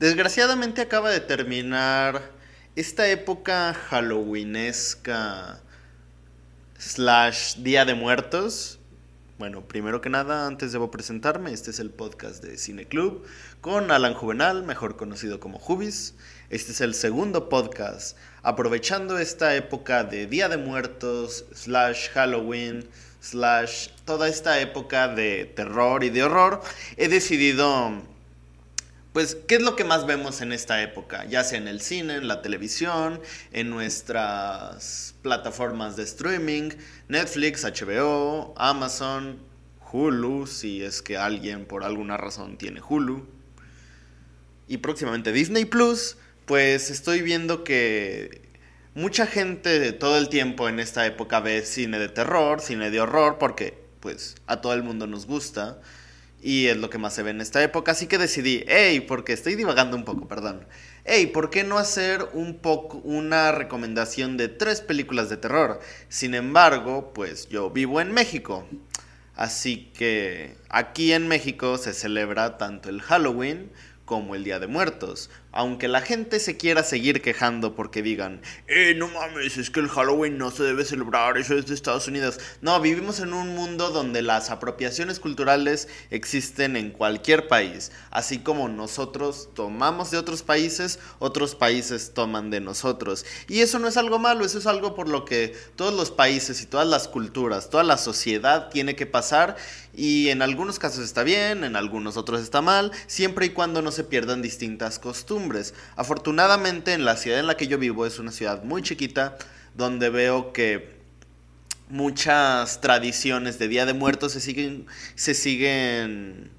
Desgraciadamente acaba de terminar esta época halloweenesca slash Día de Muertos. Bueno, primero que nada, antes debo presentarme, este es el podcast de Cine Club con Alan Juvenal, mejor conocido como Jubis. Este es el segundo podcast, aprovechando esta época de Día de Muertos slash Halloween slash toda esta época de terror y de horror, he decidido pues, ¿qué es lo que más vemos en esta época? Ya sea en el cine, en la televisión, en nuestras plataformas de streaming, Netflix, HBO, Amazon, Hulu, si es que alguien por alguna razón tiene Hulu, y próximamente Disney Plus, pues estoy viendo que mucha gente todo el tiempo en esta época ve cine de terror, cine de horror, porque pues a todo el mundo nos gusta y es lo que más se ve en esta época. Así que decidí, hey, porque estoy divagando un poco, perdón. Hey, ¿por qué no hacer un poco una recomendación de tres películas de terror? Sin embargo, pues yo vivo en México. Así que aquí en México se celebra tanto el Halloween como el Día de Muertos. Aunque la gente se quiera seguir quejando porque digan, eh, no mames, es que el Halloween no se debe celebrar, eso es de Estados Unidos. No, vivimos en un mundo donde las apropiaciones culturales existen en cualquier país. Así como nosotros tomamos de otros países, otros países toman de nosotros. Y eso no es algo malo, eso es algo por lo que todos los países y todas las culturas, toda la sociedad tiene que pasar. Y en algunos casos está bien, en algunos otros está mal, siempre y cuando no se pierdan distintas costumbres. Afortunadamente en la ciudad en la que yo vivo es una ciudad muy chiquita donde veo que muchas tradiciones de Día de Muertos se siguen, se siguen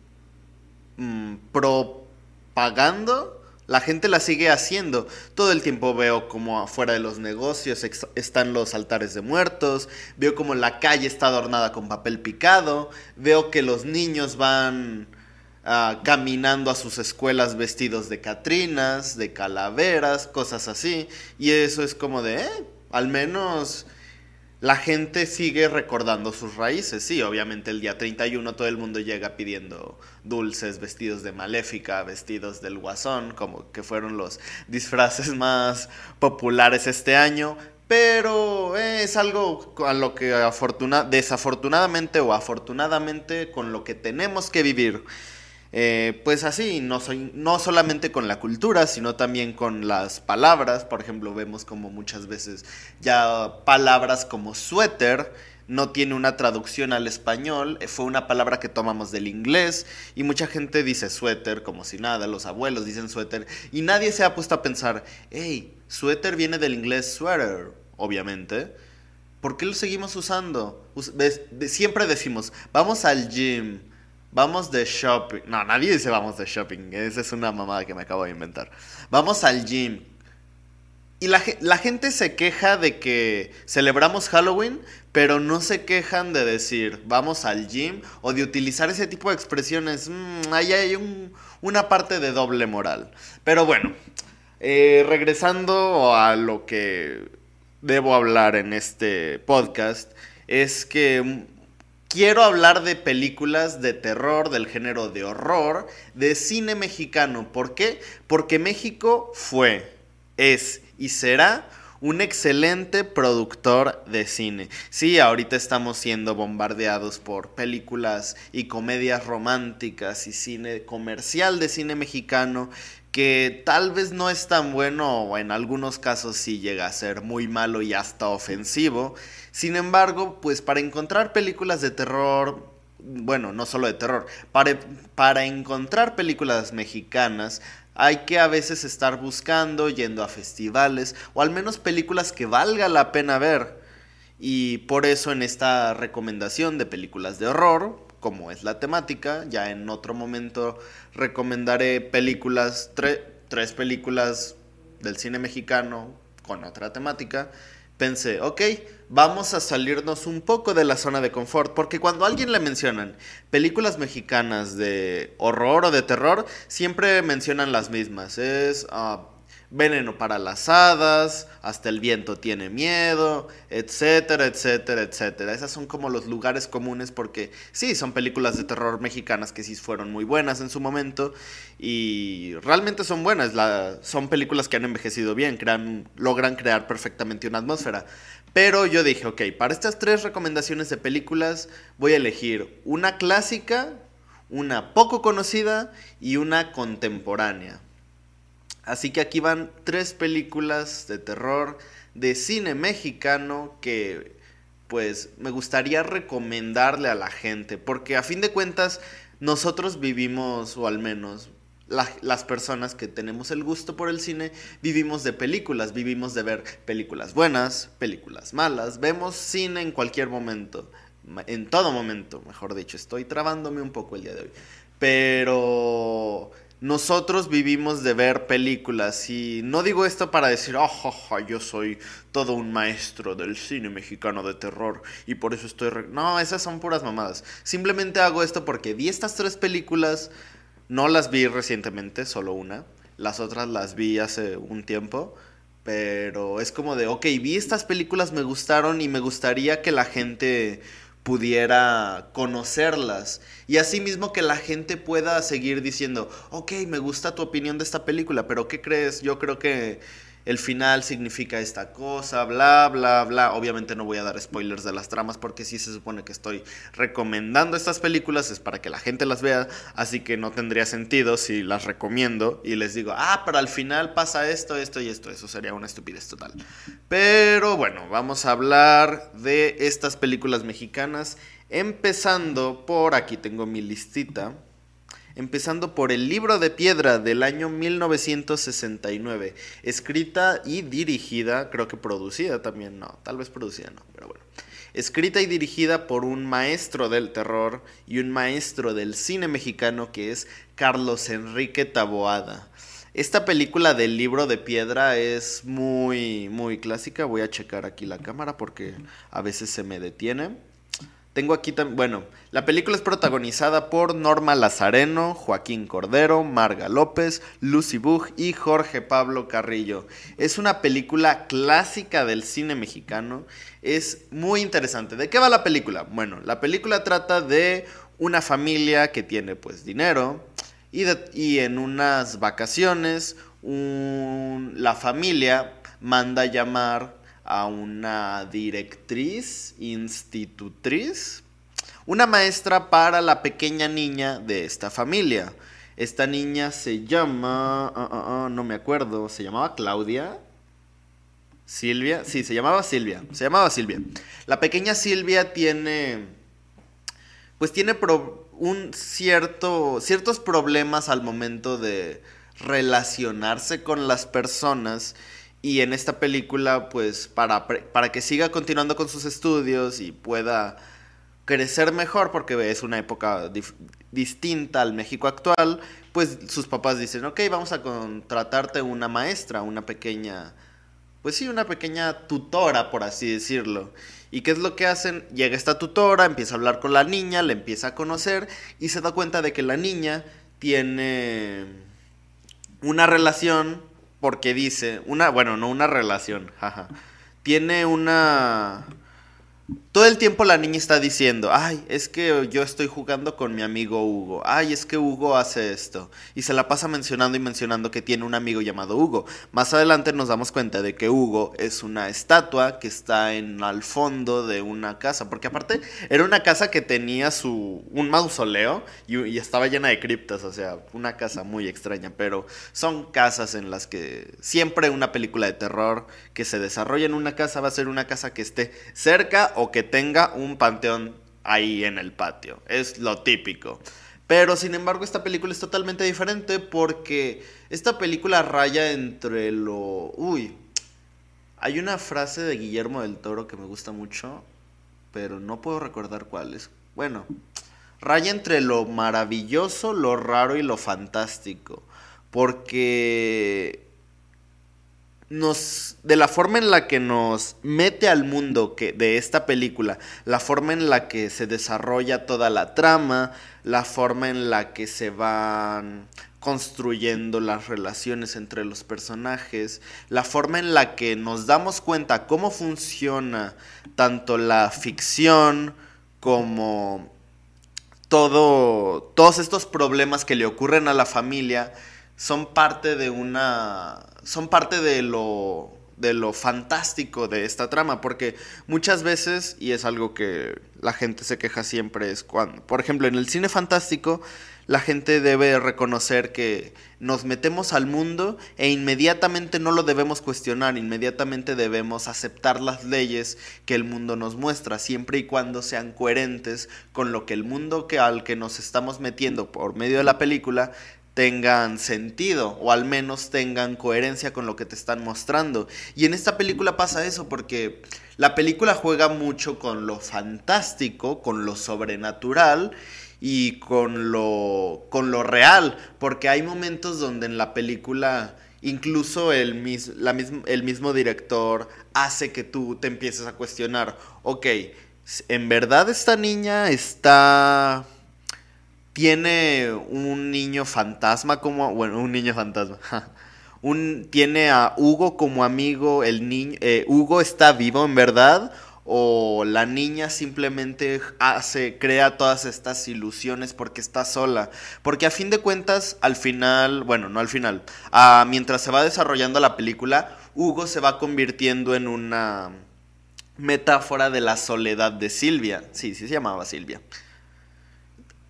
mm, propagando. La gente la sigue haciendo. Todo el tiempo veo como afuera de los negocios están los altares de muertos. Veo como la calle está adornada con papel picado. Veo que los niños van Ah, caminando a sus escuelas vestidos de catrinas, de calaveras, cosas así. Y eso es como de, eh, al menos la gente sigue recordando sus raíces. Sí, obviamente el día 31 todo el mundo llega pidiendo dulces, vestidos de maléfica, vestidos del guasón, como que fueron los disfraces más populares este año. Pero es algo a lo que desafortunadamente o afortunadamente con lo que tenemos que vivir. Eh, pues así, no, soy, no solamente con la cultura, sino también con las palabras. Por ejemplo, vemos como muchas veces ya palabras como suéter no tiene una traducción al español, eh, fue una palabra que tomamos del inglés y mucha gente dice suéter como si nada, los abuelos dicen suéter y nadie se ha puesto a pensar, hey, suéter viene del inglés sweater, obviamente. ¿Por qué lo seguimos usando? Siempre decimos, vamos al gym Vamos de shopping. No, nadie dice vamos de shopping. Esa es una mamada que me acabo de inventar. Vamos al gym. Y la, gente se queja de que celebramos Halloween, pero no se quejan de decir vamos al gym o de utilizar ese tipo de expresiones. Mm, ahí hay una parte de doble moral. Pero bueno, eh, regresando a lo que debo hablar en este podcast, es que quiero hablar de películas de terror, del género de horror, de cine mexicano. ¿Por qué? Porque México fue, es y será un excelente productor de cine. Sí, ahorita estamos siendo bombardeados por películas y comedias románticas y cine comercial de cine mexicano que tal vez no es tan bueno o en algunos casos sí llega a ser muy malo y hasta ofensivo. Sin embargo, pues para encontrar películas de terror, bueno, no solo de terror, para, para encontrar películas mexicanas hay que a veces estar buscando, yendo a festivales o al menos películas que valga la pena ver. Y por eso en esta recomendación de películas de horror, como es la temática. Ya en otro momento recomendaré películas, tres películas del cine mexicano con otra temática. Pensé, ok, vamos a salirnos un poco de la zona de confort, porque cuando a alguien le mencionan películas mexicanas de horror o de terror, siempre mencionan las mismas. Es uh, Veneno para las hadas, hasta el viento tiene miedo, etcétera, etcétera, etcétera. Esas son como los lugares comunes porque sí, son películas de terror mexicanas que sí fueron muy buenas en su momento y realmente son buenas. son películas que han envejecido bien, crean, logran crear perfectamente una atmósfera. Pero yo dije, ok, para estas tres recomendaciones de películas voy a elegir una clásica, una poco conocida y una contemporánea. Así que aquí van tres películas de terror de cine mexicano que pues me gustaría recomendarle a la gente, porque a fin de cuentas nosotros vivimos, o al menos las personas que tenemos el gusto por el cine, vivimos de películas, vivimos de ver películas buenas, películas malas, vemos cine en cualquier momento, en todo momento, mejor dicho, estoy trabándome un poco el día de hoy, pero nosotros vivimos de ver películas y no digo esto para decir, oh, yo soy todo un maestro del cine mexicano de terror y por eso estoy... No, esas son puras mamadas. Simplemente hago esto porque vi estas tres películas, no las vi recientemente, solo una. Las otras las vi hace un tiempo. Pero es como de, ok, vi estas películas, me gustaron y me gustaría que la gente pudiera conocerlas y asimismo que la gente pueda seguir diciendo, ok, me gusta tu opinión de esta película, pero ¿qué crees? Yo creo que el final significa esta cosa, bla, bla, bla. Obviamente no voy a dar spoilers de las tramas porque sí se supone que estoy recomendando estas películas, es para que la gente las vea, así que no tendría sentido si las recomiendo y les digo, ah, pero al final pasa esto, esto y esto, eso sería una estupidez total. Pero bueno, vamos a hablar de estas películas mexicanas, empezando por aquí tengo mi listita empezando por el libro de piedra del año 1969, escrita y dirigida, creo que producida también, no, tal vez producida no, pero bueno. Escrita y dirigida por un maestro del terror y un maestro del cine mexicano que es Carlos Enrique Taboada. Esta película del libro de piedra es muy, muy clásica. Voy a checar aquí la cámara porque a veces se me detiene. Tengo aquí también, bueno, la película es protagonizada por Norma Lazareno, Joaquín Cordero, Marga López, Lucy Bug y Jorge Pablo Carrillo. Es una película clásica del cine mexicano. Es muy interesante. ¿De qué va la película? Bueno, la película trata de una familia que tiene pues dinero y, y en unas vacaciones la familia manda llamar a una directriz, institutriz, una maestra para la pequeña niña de esta familia. Esta niña se llama, ah, ah, ah, no me acuerdo, se llamaba Claudia. Silvia, sí, se llamaba Silvia, se llamaba Silvia. La pequeña Silvia tiene, pues tiene un cierto, ciertos problemas al momento de relacionarse con las personas y en esta película, pues para, para que siga continuando con sus estudios y pueda crecer mejor, porque es una época distinta al México actual, pues sus papás dicen, ok, vamos a contratarte una maestra, una pequeña, pues sí, una pequeña tutora, por así decirlo. ¿Y qué es lo que hacen? Llega esta tutora, empieza a hablar con la niña, le empieza a conocer y se da cuenta de que la niña tiene una relación porque dice, una, bueno, no una relación, jaja. Tiene una todo el tiempo la niña está diciendo, ay, es que yo estoy jugando con mi amigo Hugo, ay, es que Hugo hace esto. Y se la pasa mencionando y mencionando que tiene un amigo llamado Hugo. Más adelante nos damos cuenta de que Hugo es una estatua que está en al fondo de una casa, porque aparte era una casa que tenía su, un mausoleo y, y estaba llena de criptas, o sea, una casa muy extraña, pero son casas en las que siempre una película de terror que se desarrolla en una casa va a ser una casa que esté cerca o que tenga un panteón ahí en el patio. Es lo típico. Pero sin embargo esta película es totalmente diferente porque esta película raya entre lo... Uy, hay una frase de Guillermo del Toro que me gusta mucho, pero no puedo recordar cuál es. Bueno, raya entre lo maravilloso, lo raro y lo fantástico. Porque nos de la forma en la que nos mete al mundo que de esta película, la forma en la que se desarrolla toda la trama, la forma en la que se van construyendo las relaciones entre los personajes, la forma en la que nos damos cuenta cómo funciona tanto la ficción como todo, todos estos problemas que le ocurren a la familia son parte de una, son parte de lo, de lo fantástico de esta trama, porque muchas veces, y es algo que la gente se queja siempre, es cuando, por ejemplo, en el cine fantástico, la gente debe reconocer que nos metemos al mundo e inmediatamente no lo debemos cuestionar, inmediatamente debemos aceptar las leyes que el mundo nos muestra, siempre y cuando sean coherentes con lo que el mundo que al que nos estamos metiendo por medio de la película tengan sentido o al menos tengan coherencia con lo que te están mostrando. Y en esta película pasa eso porque la película juega mucho con lo fantástico, con lo sobrenatural y con lo, con lo real, porque hay momentos donde en la película incluso el, la el mismo director hace que tú te empieces a cuestionar, ok, ¿en verdad esta niña está... tiene un niño fantasma como... bueno, un niño fantasma. un, tiene a Hugo como amigo, el niño... Eh, Hugo está vivo en verdad o la niña simplemente hace, crea todas estas ilusiones porque está sola. Porque a fin de cuentas, al final, bueno, no al final, mientras se va desarrollando la película, Hugo se va convirtiendo en una metáfora de la soledad de Silvia. Sí, sí se llamaba Silvia.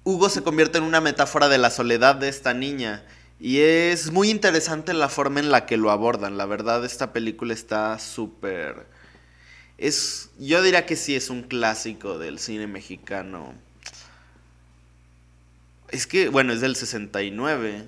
Hugo se convierte en una metáfora de la soledad de esta niña. Y es muy interesante la forma en la que lo abordan. La verdad, esta película está súper es, yo diría que sí es un clásico del cine mexicano. Es que, bueno, es del 69.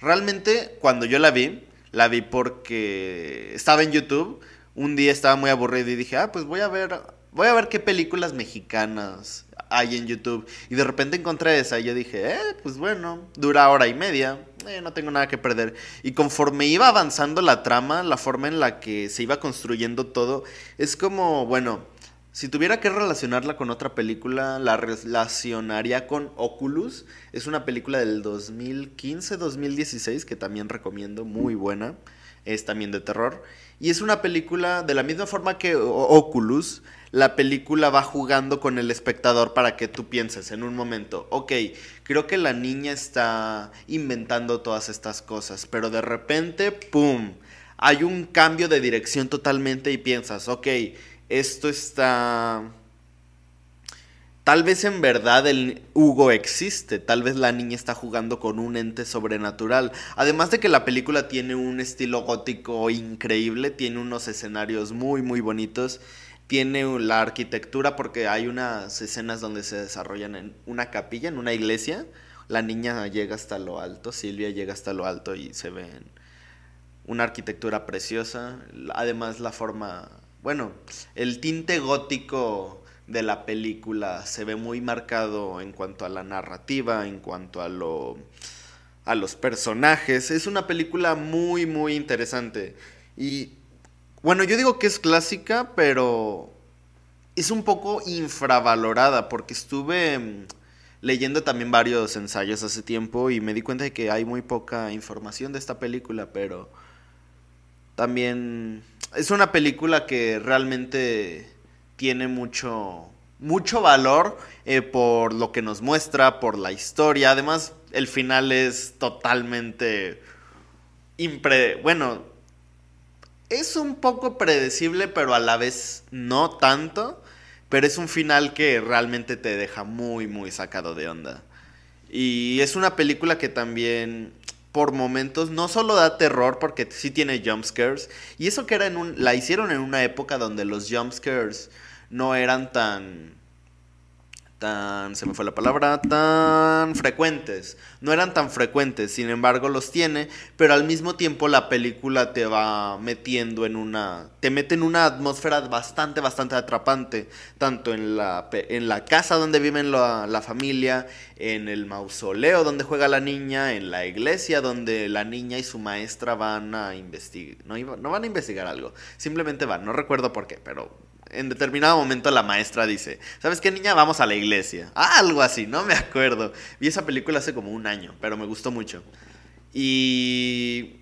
Realmente, cuando yo la vi, la vi porque estaba en YouTube. Un día estaba muy aburrido y dije, ah, pues voy a ver, voy a ver qué películas mexicanas hay en YouTube. Y de repente encontré esa y yo dije, eh, pues bueno, dura hora y media, eh, no tengo nada que perder. Y conforme iba avanzando la trama, la forma en la que se iba construyendo todo, es como, bueno, si tuviera que relacionarla con otra película, la relacionaría con Oculus. Es una película del 2015-2016 que también recomiendo, muy buena. Es también de terror. Y es una película de la misma forma que Oculus la película va jugando con el espectador para que tú pienses en un momento, ok, creo que la niña está inventando todas estas cosas, pero de repente, ¡pum! Hay un cambio de dirección totalmente y piensas, ok, esto está... Tal vez en verdad el Hugo existe, tal vez la niña está jugando con un ente sobrenatural. Además de que la película tiene un estilo gótico increíble, tiene unos escenarios muy muy bonitos tiene la arquitectura porque hay unas escenas donde se desarrollan en una capilla, en una iglesia. La niña llega hasta lo alto, Silvia llega hasta lo alto y se ve una arquitectura preciosa. Además la forma, bueno, el tinte gótico de la película se ve muy marcado en cuanto a la narrativa, en cuanto a lo a los personajes. Es una película muy muy interesante y bueno, yo digo que es clásica, pero es un poco infravalorada porque estuve mm, leyendo también varios ensayos hace tiempo y me di cuenta de que hay muy poca información de esta película, pero también es una película que realmente tiene mucho mucho valor eh, por lo que nos muestra, por la historia. Además, el final es totalmente impre bueno, es un poco predecible, pero a la vez no tanto. Pero es un final que realmente te deja muy, muy sacado de onda. Y es una película que también, por momentos, no solo da terror, porque sí tiene jumpscares. Y eso que era en un, la hicieron en una época donde los jumpscares no eran tan tan, se me fue la palabra, tan frecuentes. No eran tan frecuentes, sin embargo los tiene, pero al mismo tiempo la película te va metiendo en una, te mete en una atmósfera bastante, bastante atrapante, tanto en la, en la casa donde viven la, la familia, en el mausoleo donde juega la niña, en la iglesia donde la niña y su maestra van a investigar, no, no van a investigar algo, simplemente van, no recuerdo por qué, pero en determinado momento la maestra dice, ¿sabes qué niña? Vamos a la iglesia. Ah, algo así, no me acuerdo. Vi esa película hace como un año, pero me gustó mucho. Y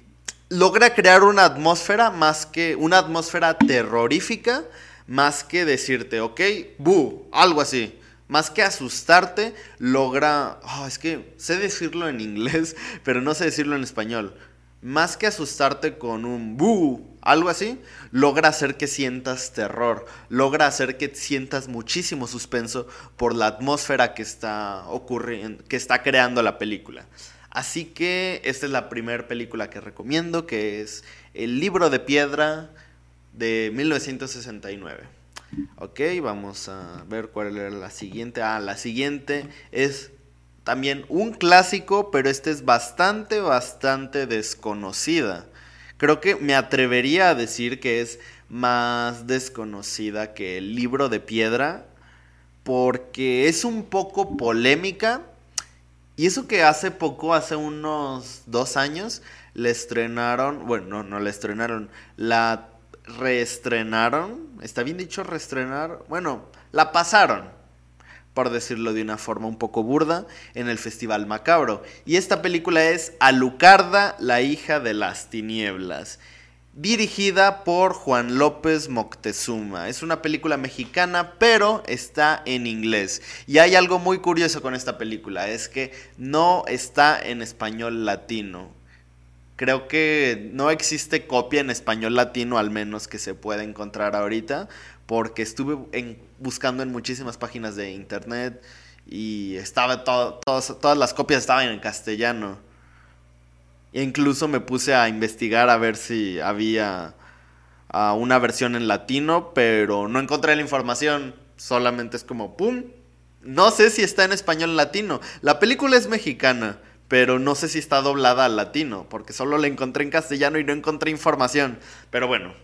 logra crear una atmósfera más que una atmósfera terrorífica, más que decirte, ok, bu, algo así. Más que asustarte, logra... Oh, es que sé decirlo en inglés, pero no sé decirlo en español. Más que asustarte con un bu, algo así, logra hacer que sientas terror, logra hacer que sientas muchísimo suspenso por la atmósfera que está ocurriendo, que está creando la película. Así que esta es la primera película que recomiendo, que es El libro de piedra de 1969. Ok, vamos a ver cuál era la siguiente. Ah, la siguiente es también un clásico, pero este es bastante, bastante desconocida. Creo que me atrevería a decir que es más desconocida que el libro de piedra, porque es un poco polémica y eso que hace poco, hace unos dos años, le estrenaron, bueno, no, no la estrenaron, la reestrenaron, ¿está bien dicho reestrenar? Bueno, la pasaron, por decirlo de una forma un poco burda, en el Festival Macabro. Y esta película es Alucarda, la hija de las tinieblas dirigida por Juan López Moctezuma. Es una película mexicana, pero está en inglés. Y hay algo muy curioso con esta película, es que no está en español latino. Creo que no existe copia en español latino, al menos que se pueda encontrar ahorita, porque estuve buscando en muchísimas páginas de internet y estaba todas las copias estaban en castellano. E incluso me puse a investigar a ver si había ah, una versión en latino, pero no encontré la información. Solamente es como, ¡pum! No sé si está en español latino. La película es mexicana, pero no sé si está doblada al latino, porque solo la encontré en castellano y no encontré información. Pero bueno,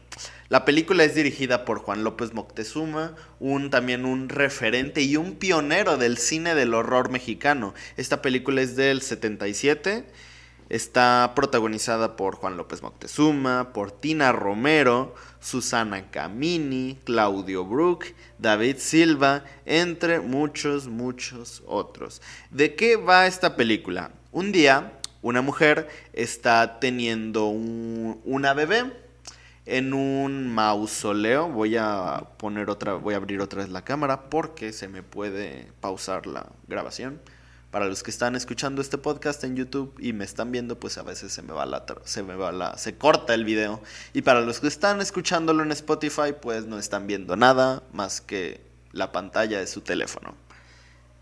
la película es dirigida por Juan López Moctezuma, un también un referente y un pionero del cine del horror mexicano. Esta película es del 77 Está protagonizada por Juan López Moctezuma, por Tina Romero, Susana Camini, Claudio Brook, David Silva, entre muchos, muchos otros. ¿De qué va esta película? Un día, una mujer está teniendo una bebé en un mausoleo. Voy a poner otra, voy a abrir otra vez la cámara porque se me puede pausar la grabación. Para los que están escuchando este podcast en YouTube y me están viendo, pues a veces se me va la se me va la se corta el video. Y para los que están escuchándolo en Spotify, pues no están viendo nada más que la pantalla de su teléfono.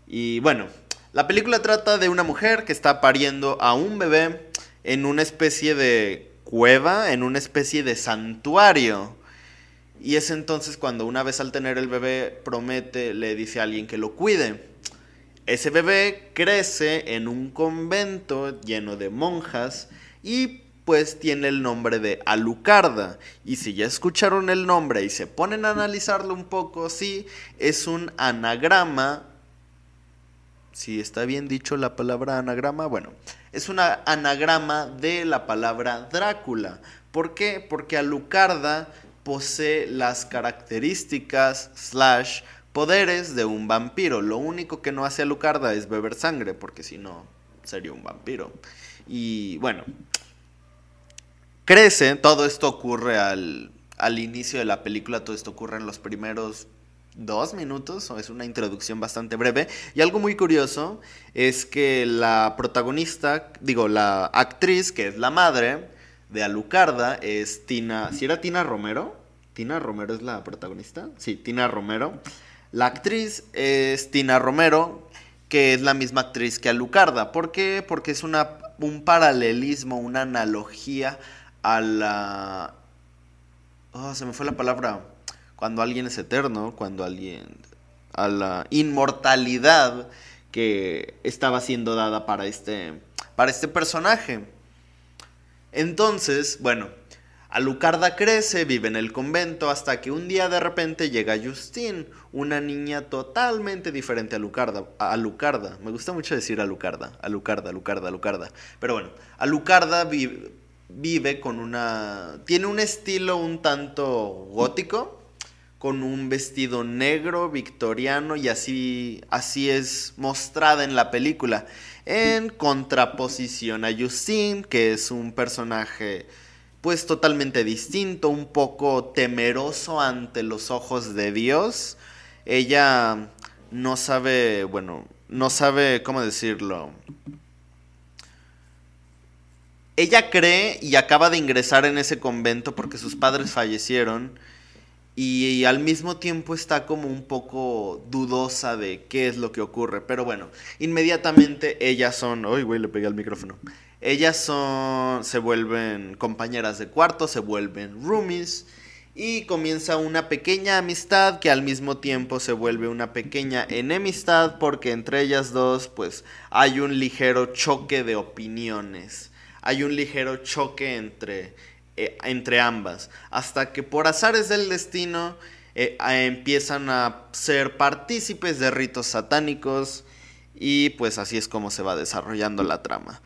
Y bueno, la película trata de una mujer que está pariendo a un bebé en una especie de cueva, en una especie de santuario. Y es entonces cuando una vez al tener el bebé promete, le dice a alguien que lo cuide. Ese bebé crece en un convento lleno de monjas y pues tiene el nombre de Alucarda. Y si ya escucharon el nombre y se ponen a analizarlo un poco, sí, es un anagrama. Si está bien dicho la palabra anagrama, bueno, es un anagrama de la palabra Drácula. ¿Por qué? Porque Alucarda posee las características slash poderes de un vampiro. Lo único que no hace Alucarda es beber sangre, porque si no, sería un vampiro. Y bueno, crece, todo esto ocurre al, al inicio de la película, todo esto ocurre en los primeros dos minutos, o es una introducción bastante breve. Y algo muy curioso es que la protagonista, digo, la actriz, que es la madre de Alucarda, es Tina. ¿Si era Tina Romero? ¿Tina Romero es la protagonista? Sí, Tina Romero. La actriz es Tina Romero, que es la misma actriz que Alucarda. ¿Por qué? Porque es una, un paralelismo, una analogía a la... Oh, se me fue la palabra. Cuando alguien es eterno, cuando alguien... a la inmortalidad que estaba siendo dada para este, para este personaje. Entonces, bueno, Alucarda crece, vive en el convento, hasta que un día de repente llega Justine, una niña totalmente diferente a Alucarda. Alucarda, me gusta mucho decir Alucarda, Alucarda, Alucarda, Alucarda. Pero bueno, Alucarda vive con una... tiene un estilo un tanto gótico, con un vestido negro victoriano y así, así es mostrada en la película. En contraposición a Justine, que es un personaje pues totalmente distinto, un poco temeroso ante los ojos de Dios. Ella no sabe, bueno, no sabe cómo decirlo. Ella cree y acaba de ingresar en ese convento porque sus padres fallecieron y, al mismo tiempo está como un poco dudosa de qué es lo que ocurre. Pero bueno, inmediatamente ellas son... Uy, güey, le pegué al micrófono. Ellas son... se vuelven compañeras de cuarto, se vuelven roomies y comienza una pequeña amistad que al mismo tiempo se vuelve una pequeña enemistad porque entre ellas dos pues hay un ligero choque de opiniones. Hay un ligero choque entre eh, entre ambas, hasta que por azares del destino eh, empiezan a ser partícipes de ritos satánicos y pues así es como se va desarrollando la trama,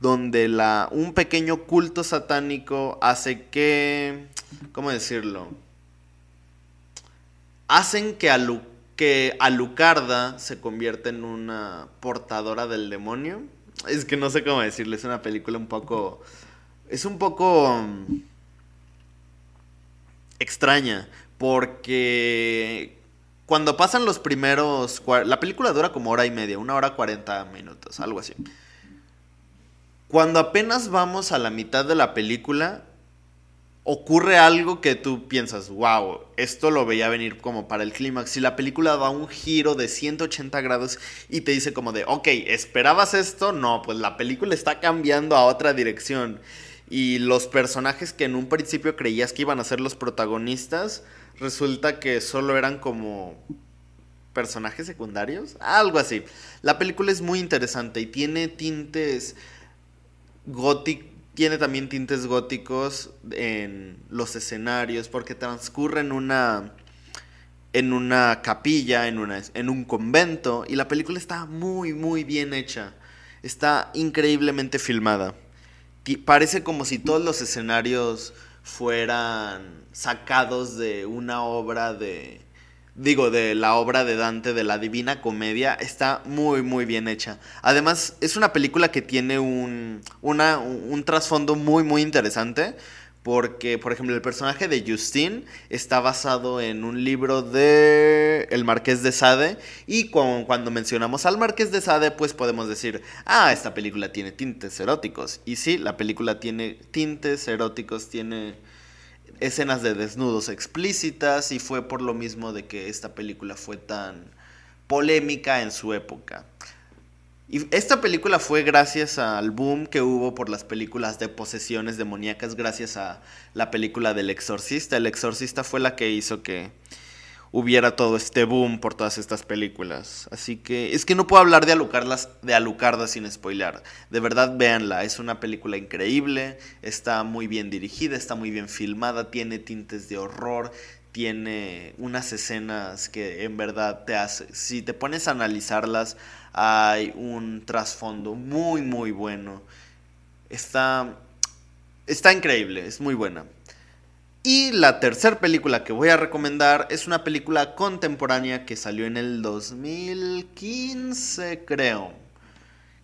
donde la, un pequeño culto satánico hace que, ¿cómo decirlo? Hacen que, que Alucarda se convierta en una portadora del demonio. Es que no sé cómo decirle, es una película un poco es un poco mm, extraña porque cuando pasan los primeros... La película dura como hora y media, una hora cuarenta minutos, algo así. Cuando apenas vamos a la mitad de la película, ocurre algo que tú piensas, wow, esto lo veía venir como para el clímax. Si la película da un giro de 180 grados y te dice como de, ok, ¿esperabas esto? No, pues la película está cambiando a otra dirección y los personajes que en un principio creías que iban a ser los protagonistas, resulta que solo eran como personajes secundarios, algo así. La película es muy interesante y tiene tintes góticos, tiene también tintes góticos en los escenarios porque transcurre en una en una capilla, en, una, en un convento y la película está muy muy bien hecha. Está increíblemente filmada parece como si todos los escenarios fueran sacados de una obra de digo de la obra de Dante de la Divina Comedia. Está muy muy bien hecha. Además es una película que tiene un una, un trasfondo muy muy interesante porque, por ejemplo, el personaje de Justine está basado en un libro de El Marqués de Sade. Y cuando mencionamos al Marqués de Sade, pues podemos decir, ah, esta película tiene tintes eróticos. Y sí, la película tiene tintes eróticos, tiene escenas de desnudos explícitas y fue por lo mismo de que esta película fue tan polémica en su época. Y esta película fue gracias al boom que hubo por las películas de posesiones demoníacas, gracias a la película del exorcista. El exorcista fue la que hizo que hubiera todo este boom por todas estas películas. Así que es que no puedo hablar de Alucardas, de Alucarda sin spoiler. De verdad, véanla. Es una película increíble, está muy bien dirigida, está muy bien filmada, tiene tintes de horror, tiene unas escenas que en verdad te hace, si te pones a analizarlas, hay un trasfondo muy muy bueno. Está está increíble, es muy buena. Y la tercera película que voy a recomendar es una película contemporánea que salió en el 2015, creo,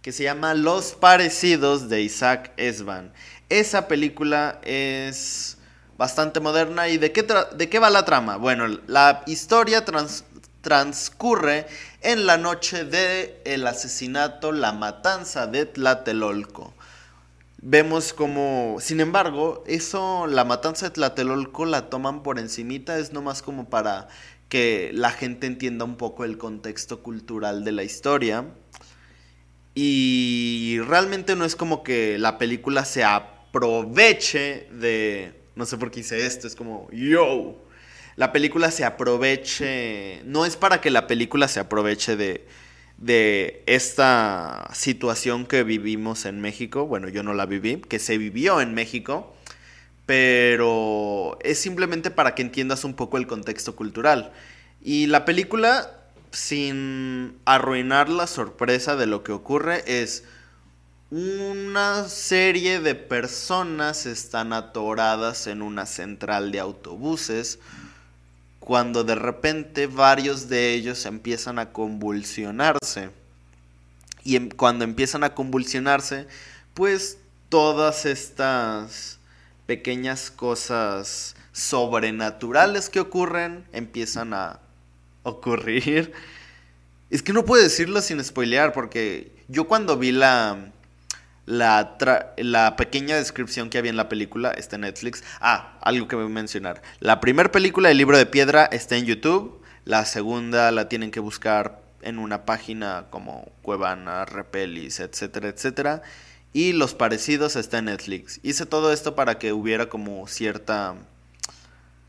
que se llama Los Parecidos de Isaac Esban. Esa película es bastante moderna. ¿Y de qué, de qué va la trama? Bueno, la historia transcurre en la noche del el asesinato, la matanza de Tlatelolco. Vemos como, sin embargo, eso, la matanza de Tlatelolco la toman por encimita, es nomás como para que la gente entienda un poco el contexto cultural de la historia. Y realmente no es como que la película se aproveche de no sé por qué hice esto, es como, yo. La película se aproveche, no es para que la película se aproveche de, esta situación que vivimos en México, bueno, yo no la viví, que se vivió en México, pero es simplemente para que entiendas un poco el contexto cultural. Y la película, sin arruinar la sorpresa de lo que ocurre, es una serie de personas están atoradas en una central de autobuses cuando de repente varios de ellos empiezan a convulsionarse. Y em, cuando empiezan a convulsionarse, pues todas estas pequeñas cosas sobrenaturales que ocurren empiezan a ocurrir. Es que no puedo decirlo sin spoilear, porque yo cuando vi la, la, la, pequeña descripción que había en la película está en Netflix. Ah, algo que voy a mencionar. La primera película, El libro de piedra, está en YouTube. La segunda la tienen que buscar en una página como Cuevana, Repelis, etcétera, etcétera. Y los parecidos está en Netflix. Hice todo esto para que hubiera como cierta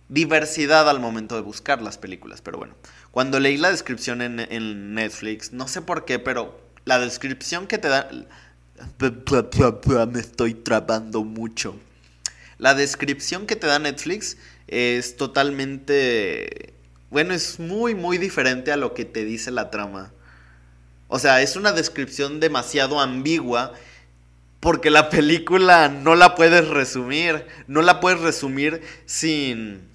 diversidad al momento de buscar las películas. Pero bueno, cuando leí la descripción en, en Netflix, no sé por qué, pero la descripción que te da... Me estoy trabando mucho. La descripción que te da Netflix es totalmente... Bueno, es muy, muy diferente a lo que te dice la trama. O sea, es una descripción demasiado ambigua porque la película no la puedes resumir, no la puedes resumir sin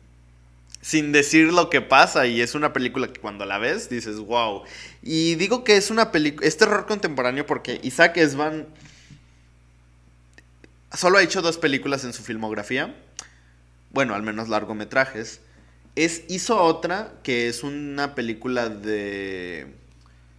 sin decir lo que pasa y es una película que cuando la ves dices, wow. Y digo que es una película, es terror contemporáneo porque Isaac Esban solo ha hecho dos películas en su filmografía, bueno, al menos largometrajes. Es, hizo otra que es una película de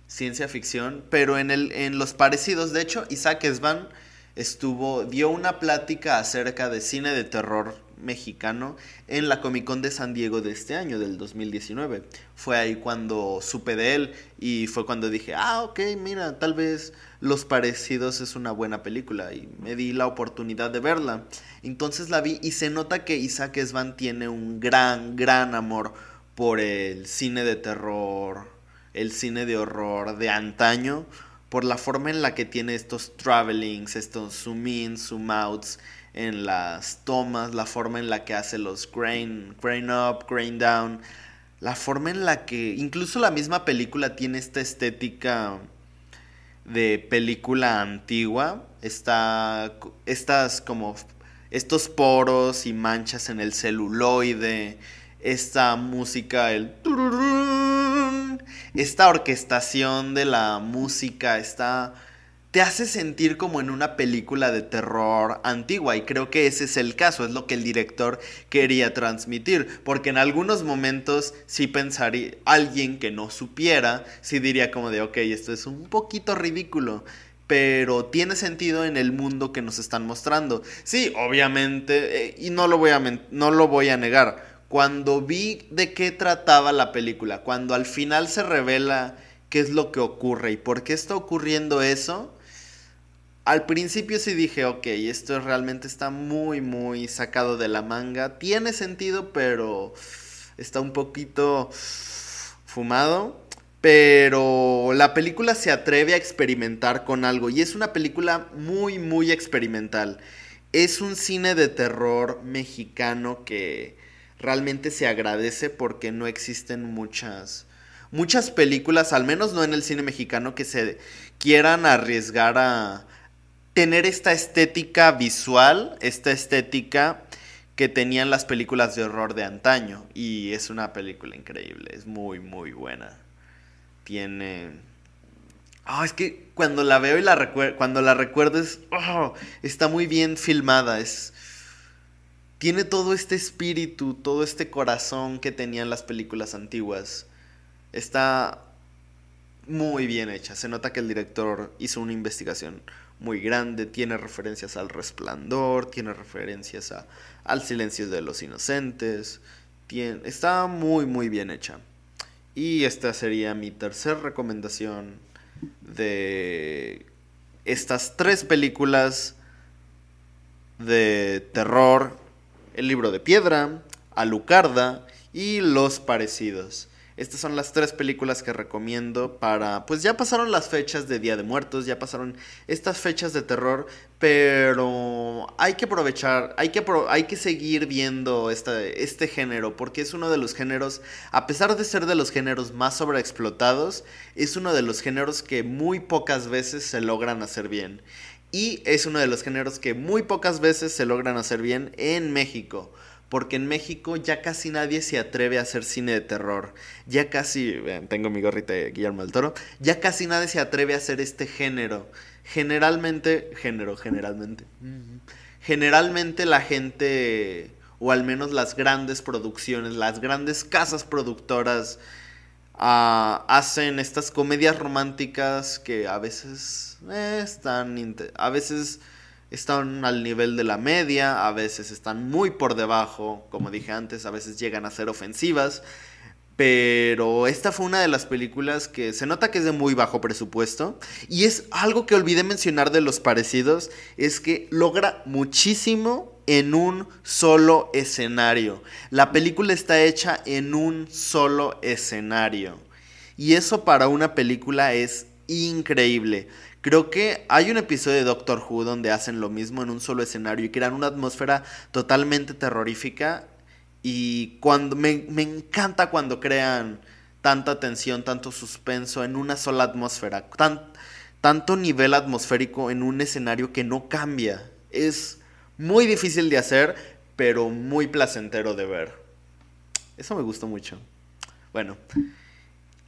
ciencia ficción, pero en, el, en los parecidos, de hecho, Isaac Esban estuvo, dio una plática acerca de cine de terror mexicano en la Comic Con de San Diego de este año, del 2019. Fue ahí cuando supe de él y fue cuando dije, ah, ok, mira, tal vez Los Parecidos es una buena película y me di la oportunidad de verla. Entonces la vi y se nota que Isaac Esban tiene un gran, gran amor por el cine de terror, el cine de horror de antaño por la forma en la que tiene estos travelings, estos zoom in, zoom outs en las tomas, la forma en la que hace los grain, grain up, grain down, la forma en la que incluso la misma película tiene esta estética de película antigua, está estas como estos poros y manchas en el celuloide, esta música, el esta orquestación de la música está te hace sentir como en una película de terror antigua y creo que ese es el caso, es lo que el director quería transmitir, porque en algunos momentos sí pensaría, alguien que no supiera, sí diría como de, ok, esto es un poquito ridículo, pero tiene sentido en el mundo que nos están mostrando. Sí, obviamente, eh, y no lo voy a, no lo voy a negar, cuando vi de qué trataba la película, cuando al final se revela qué es lo que ocurre y por qué está ocurriendo eso, al principio sí dije, ok, esto realmente está muy, muy sacado de la manga. Tiene sentido, pero está un poquito fumado. Pero la película se atreve a experimentar con algo y es una película muy, muy experimental. Es un cine de terror mexicano que realmente se agradece porque no existen muchas muchas películas, al menos no en el cine mexicano que se quieran arriesgar a tener esta estética visual, esta estética que tenían las películas de horror de antaño y es una película increíble, es muy muy buena. Tiene Ah, es que cuando la veo y la recuerdo, cuando la recuerdo es, oh, está muy bien filmada, es, tiene todo este espíritu, todo este corazón que tenían las películas antiguas. Está muy bien hecha. Se nota que el director hizo una investigación muy grande, tiene referencias al resplandor, tiene referencias a, al silencio de los inocentes. Está muy, muy bien hecha. Y esta sería mi tercera recomendación de estas tres películas de terror el libro de piedra, Alucarda y Los Parecidos. Estas son las tres películas que recomiendo para... Pues ya pasaron las fechas de Día de Muertos, ya pasaron estas fechas de terror, pero hay que aprovechar, hay que, hay que seguir viendo este, este género, porque es uno de los géneros, a pesar de ser de los géneros más sobreexplotados, es uno de los géneros que muy pocas veces se logran hacer bien. Y es uno de los géneros que muy pocas veces se logran hacer bien en México. porque en México ya casi nadie se atreve a hacer cine de terror. Ya casi, vean, tengo mi gorrita de Guillermo del Toro, ya casi nadie se atreve a hacer este género. Generalmente, género, generalmente. Generalmente la gente, o al menos las grandes producciones, las grandes casas productoras, hacen estas comedias románticas que a veces eh, están, a veces están al nivel de la media, a veces están muy por debajo, como dije antes, a veces llegan a ser ofensivas. Pero esta fue una de las películas que se nota que es de muy bajo presupuesto. Y es algo que olvidé mencionar de los parecidos, es que logra muchísimo en un solo escenario. La película está hecha en un solo escenario. Y eso para una película es increíble. Creo que hay un episodio de Doctor Who donde hacen lo mismo en un solo escenario y crean una atmósfera totalmente terrorífica. Y cuando me, encanta cuando crean tanta tensión, tanto suspenso en una sola atmósfera, tanto nivel atmosférico en un escenario que no cambia. Es muy difícil de hacer, pero muy placentero de ver. Eso me gustó mucho. Bueno,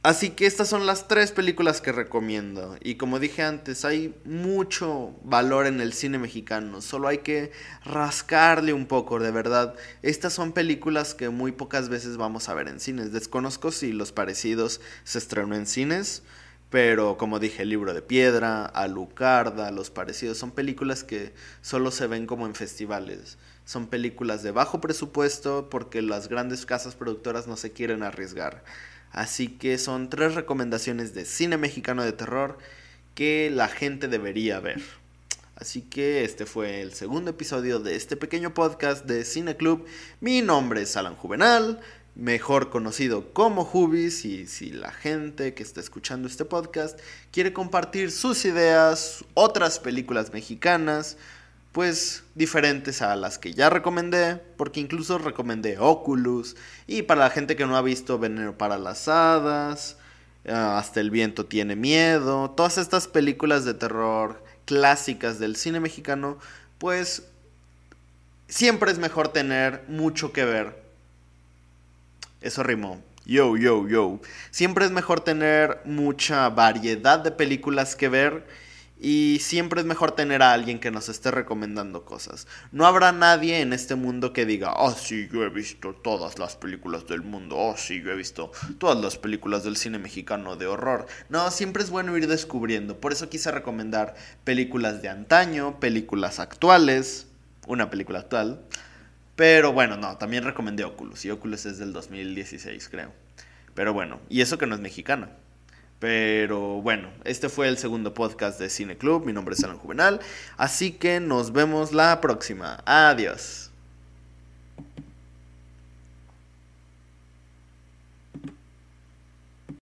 Así que estas son las tres películas que recomiendo. Y como dije antes, hay mucho valor en el cine mexicano. Solo hay que rascarle un poco, de verdad. Estas son películas que muy pocas veces vamos a ver en cines. Desconozco si los parecidos se estrenó en cines. Pero como dije, El libro de piedra, Alucarda, Los parecidos, son películas que solo se ven como en festivales. Son películas de bajo presupuesto porque las grandes casas productoras no se quieren arriesgar. Así que son tres recomendaciones de cine mexicano de terror que la gente debería ver. Así que este fue el segundo episodio de este pequeño podcast de Cine Club. Mi nombre es Alan Juvenal, mejor conocido como Jubis, y si la gente que está escuchando este podcast quiere compartir sus ideas, otras películas mexicanas, pues diferentes a las que ya recomendé, porque incluso recomendé Oculus, y para la gente que no ha visto Veneno para las Hadas, ah, Hasta el viento tiene miedo, todas estas películas de terror clásicas del cine mexicano, pues siempre es mejor tener mucho que ver. Eso rimó. Yo, yo, yo. Siempre es mejor tener mucha variedad de películas que ver y siempre es mejor tener a alguien que nos esté recomendando cosas. No habrá nadie en este mundo que diga, oh sí, yo he visto todas las películas del mundo, oh sí, yo he visto todas las películas del cine mexicano de horror. No, siempre es bueno ir descubriendo. Por eso quise recomendar películas de antaño, películas actuales, una película actual. Pero bueno, no, también recomendé Oculus y Oculus es del 2016 creo. Pero bueno, y eso que no es mexicana. Pero bueno, este fue el segundo podcast de Cine Club. Mi nombre es Alan Juvenal. Así que nos vemos la próxima. Adiós.